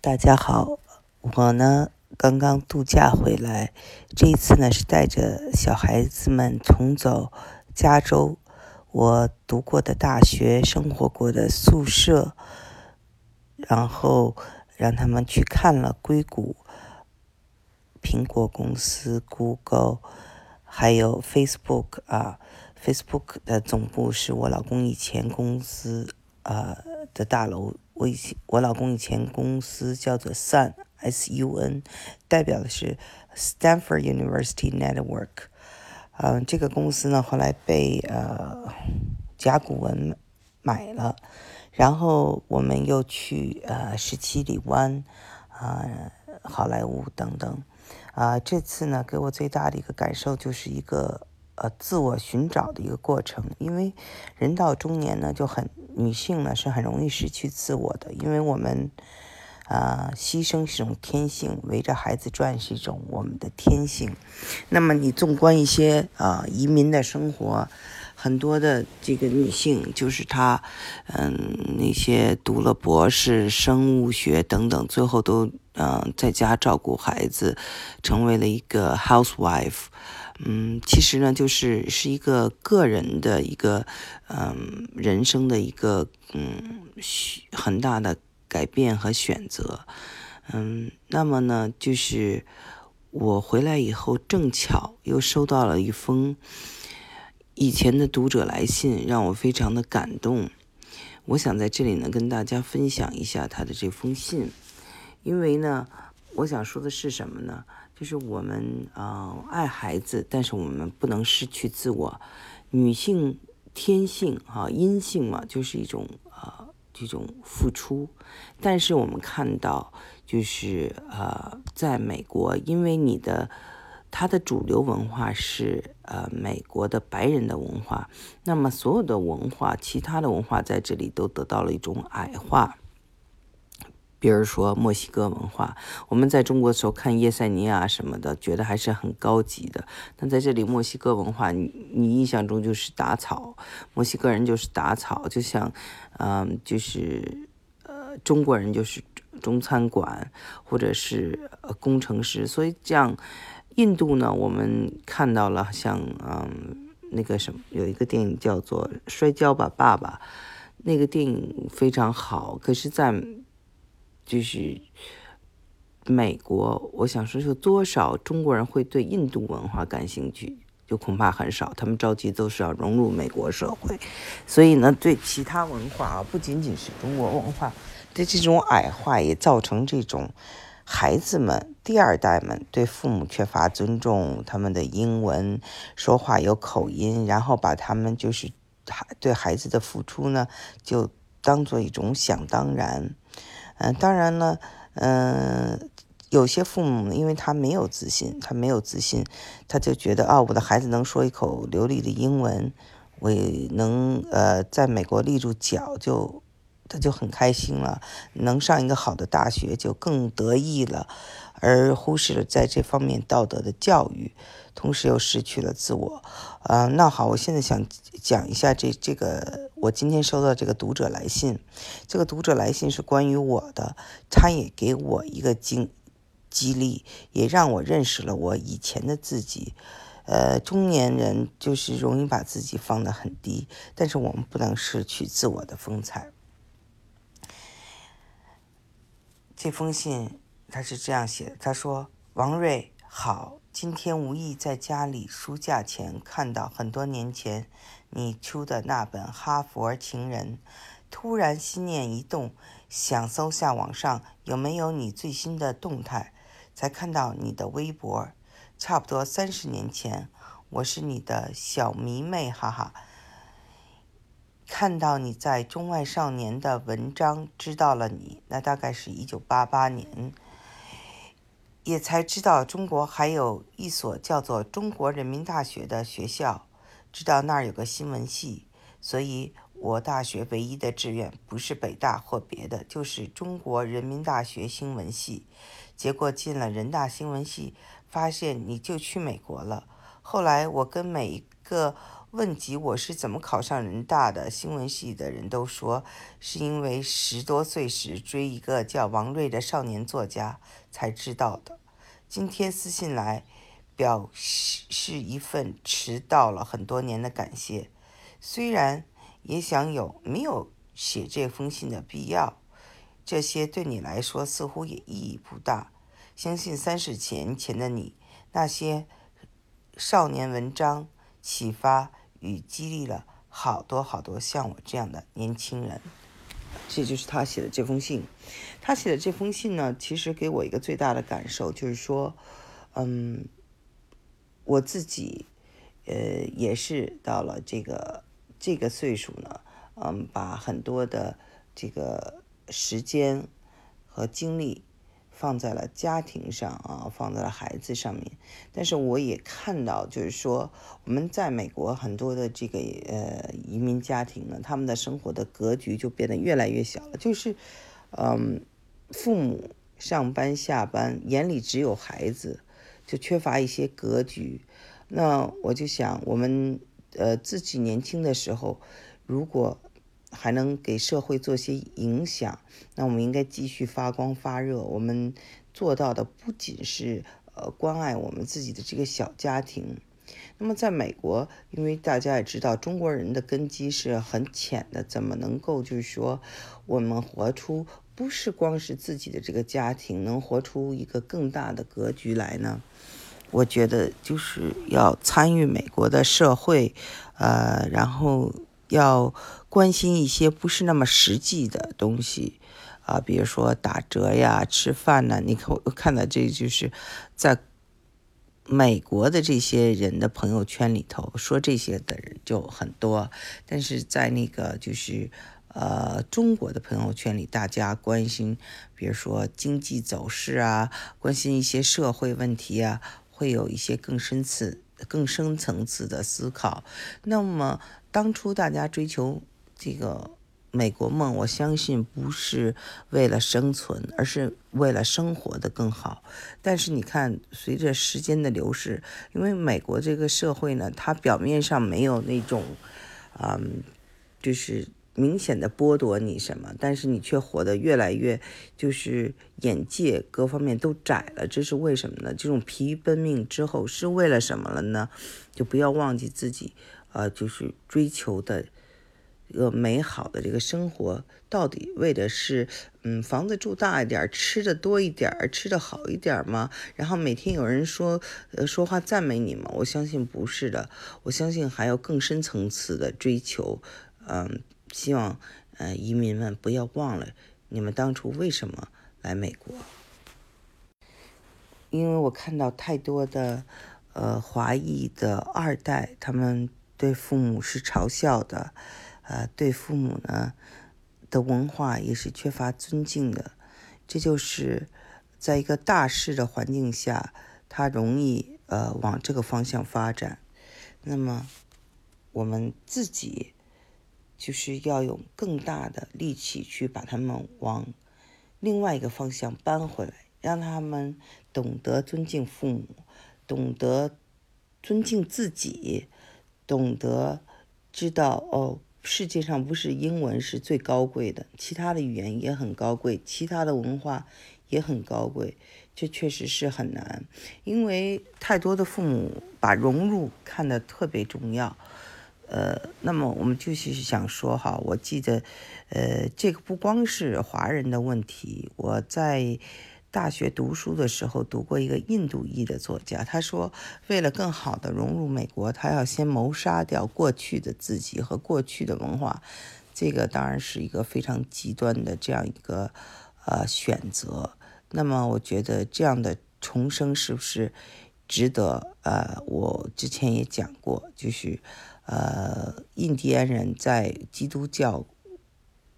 大家好，我呢刚刚度假回来，这一次呢是带着小孩子们重走加州我读过的大学、生活过的宿舍，然后让他们去看了硅谷、苹果公司、Google，还有 Facebook 啊，Facebook 的总部是我老公以前公司呃的大楼。我以前我老公以前公司叫做 Sun S U N，代表的是 Stanford University Network。嗯，这个公司呢后来被呃甲骨文买了，然后我们又去呃十七里湾啊好莱坞等等啊。这次呢给我最大的一个感受就是一个呃自我寻找的一个过程，因为人到中年呢就很。女性呢是很容易失去自我的，因为我们，啊，牺牲是一种天性，围着孩子转是一种我们的天性。那么你纵观一些啊移民的生活，很多的这个女性就是她，嗯，那些读了博士、生物学等等，最后都嗯在家照顾孩子，成为了一个 housewife。嗯，其实呢，就是是一个个人的一个，嗯，人生的一个，嗯，很大的改变和选择。嗯，那么呢，就是我回来以后，正巧又收到了一封以前的读者来信，让我非常的感动。我想在这里呢，跟大家分享一下他的这封信，因为呢，我想说的是什么呢？就是我们啊爱孩子，但是我们不能失去自我。女性天性啊阴性嘛，就是一种啊这种付出。但是我们看到，就是呃在美国，因为你的它的主流文化是呃美国的白人的文化，那么所有的文化，其他的文化在这里都得到了一种矮化。比如说墨西哥文化，我们在中国的时候看叶塞尼亚什么的，觉得还是很高级的。但在这里，墨西哥文化，你你印象中就是打草，墨西哥人就是打草，就像，嗯，就是呃，中国人就是中餐馆或者是呃工程师。所以这样，印度呢，我们看到了像嗯那个什么，有一个电影叫做《摔跤吧，爸爸》，那个电影非常好。可是，在就是美国，我想说，有多少中国人会对印度文化感兴趣？就恐怕很少。他们着急都是要融入美国社会，所以呢，对其他文化啊，不仅仅是中国文化，对这种矮化也造成这种孩子们第二代们对父母缺乏尊重，他们的英文说话有口音，然后把他们就是对孩子的付出呢，就当做一种想当然。嗯，当然了，嗯，有些父母因为他没有自信，他没有自信，他就觉得啊，我的孩子能说一口流利的英文，我也能呃在美国立住脚，就他就很开心了，能上一个好的大学就更得意了，而忽视了在这方面道德的教育，同时又失去了自我。啊，那好，我现在想讲一下这这个。我今天收到这个读者来信，这个读者来信是关于我的，他也给我一个激激励，也让我认识了我以前的自己。呃，中年人就是容易把自己放得很低，但是我们不能失去自我的风采。这封信他是这样写的，他说：“王瑞好，今天无意在家里书架前看到很多年前。”你出的那本《哈佛情人》，突然心念一动，想搜下网上有没有你最新的动态，才看到你的微博。差不多三十年前，我是你的小迷妹，哈哈。看到你在《中外少年》的文章，知道了你，那大概是一九八八年，也才知道中国还有一所叫做中国人民大学的学校。知道那儿有个新闻系，所以我大学唯一的志愿不是北大或别的，就是中国人民大学新闻系。结果进了人大新闻系，发现你就去美国了。后来我跟每一个问及我是怎么考上人大的，新闻系的人都说是因为十多岁时追一个叫王瑞的少年作家才知道的。今天私信来，表示一份迟到了很多年的感谢。虽然也想有没有写这封信的必要，这些对你来说似乎也意义不大。相信三十年前的你，那些少年文章启发。与激励了好多好多像我这样的年轻人，这就是他写的这封信。他写的这封信呢，其实给我一个最大的感受，就是说，嗯，我自己，呃，也是到了这个这个岁数呢，嗯，把很多的这个时间和精力。放在了家庭上啊，放在了孩子上面。但是我也看到，就是说我们在美国很多的这个呃移民家庭呢，他们的生活的格局就变得越来越小了。就是，嗯，父母上班下班，眼里只有孩子，就缺乏一些格局。那我就想，我们呃自己年轻的时候，如果还能给社会做些影响，那我们应该继续发光发热。我们做到的不仅是呃关爱我们自己的这个小家庭。那么在美国，因为大家也知道中国人的根基是很浅的，怎么能够就是说我们活出不是光是自己的这个家庭，能活出一个更大的格局来呢？我觉得就是要参与美国的社会，呃，然后。要关心一些不是那么实际的东西啊，比如说打折呀、吃饭呐。你看，我看到这就是在美国的这些人的朋友圈里头说这些的人就很多，但是在那个就是呃中国的朋友圈里，大家关心，比如说经济走势啊，关心一些社会问题啊，会有一些更深次、更深层次的思考。那么。当初大家追求这个美国梦，我相信不是为了生存，而是为了生活的更好。但是你看，随着时间的流逝，因为美国这个社会呢，它表面上没有那种，嗯，就是明显的剥夺你什么，但是你却活得越来越，就是眼界各方面都窄了。这是为什么呢？这种疲于奔命之后是为了什么了呢？就不要忘记自己。呃，就是追求的一个美好的这个生活，到底为的是，嗯，房子住大一点，吃的多一点，吃的好一点吗？然后每天有人说，呃，说话赞美你吗？我相信不是的，我相信还有更深层次的追求。嗯，希望，呃，移民们不要忘了你们当初为什么来美国，因为我看到太多的，呃，华裔的二代，他们。对父母是嘲笑的，呃，对父母呢的文化也是缺乏尊敬的，这就是在一个大势的环境下，他容易呃往这个方向发展。那么我们自己就是要用更大的力气去把他们往另外一个方向搬回来，让他们懂得尊敬父母，懂得尊敬自己。懂得知道哦，世界上不是英文是最高贵的，其他的语言也很高贵，其他的文化也很高贵。这确实是很难，因为太多的父母把融入看得特别重要。呃，那么我们就是想说哈，我记得，呃，这个不光是华人的问题，我在。大学读书的时候，读过一个印度裔的作家，他说，为了更好的融入美国，他要先谋杀掉过去的自己和过去的文化。这个当然是一个非常极端的这样一个呃选择。那么，我觉得这样的重生是不是值得？呃，我之前也讲过，就是呃，印第安人在基督教。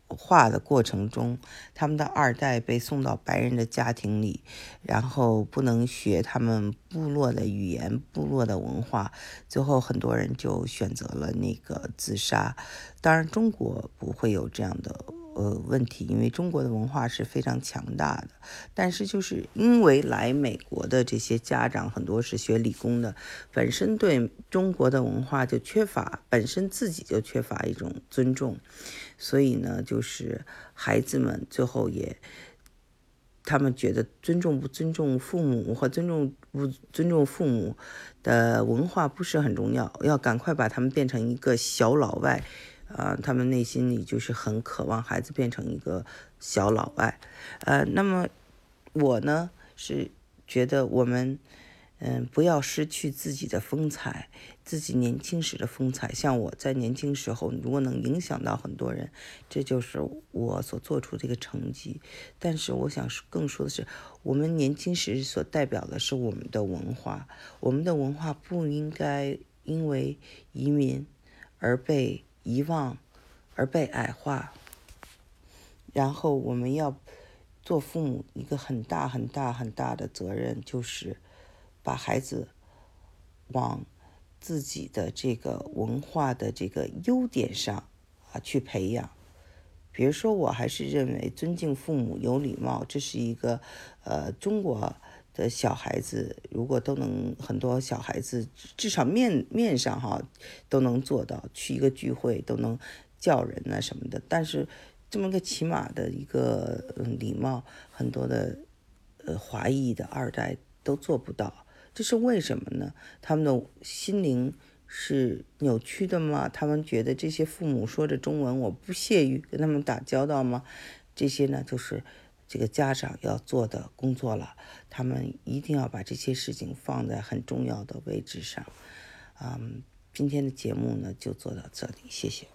化的过程中，他们的二代被送到白人的家庭里，然后不能学他们部落的语言、部落的文化，最后很多人就选择了那个自杀。当然，中国不会有这样的呃问题，因为中国的文化是非常强大的。但是就是因为来美国的这些家长很多是学理工的，本身对中国的文化就缺乏，本身自己就缺乏一种尊重，所以呢，就是孩子们最后也。他们觉得尊重不尊重父母或尊重不尊重父母的文化不是很重要，要赶快把他们变成一个小老外，啊，他们内心里就是很渴望孩子变成一个小老外，呃，那么我呢是觉得我们。嗯，不要失去自己的风采，自己年轻时的风采。像我在年轻时候，如果能影响到很多人，这就是我所做出这个成绩。但是我想更说的是，我们年轻时所代表的是我们的文化，我们的文化不应该因为移民而被遗忘，而被矮化。然后我们要做父母一个很大很大很大的责任，就是。把孩子往自己的这个文化的这个优点上啊去培养，比如说，我还是认为尊敬父母、有礼貌，这是一个呃中国的小孩子如果都能很多小孩子至少面面上哈都能做到，去一个聚会都能叫人啊什么的，但是这么个起码的一个礼貌，很多的呃华裔的二代都做不到。这是为什么呢？他们的心灵是扭曲的吗？他们觉得这些父母说着中文，我不屑于跟他们打交道吗？这些呢，就是这个家长要做的工作了。他们一定要把这些事情放在很重要的位置上。嗯，今天的节目呢，就做到这里，谢谢。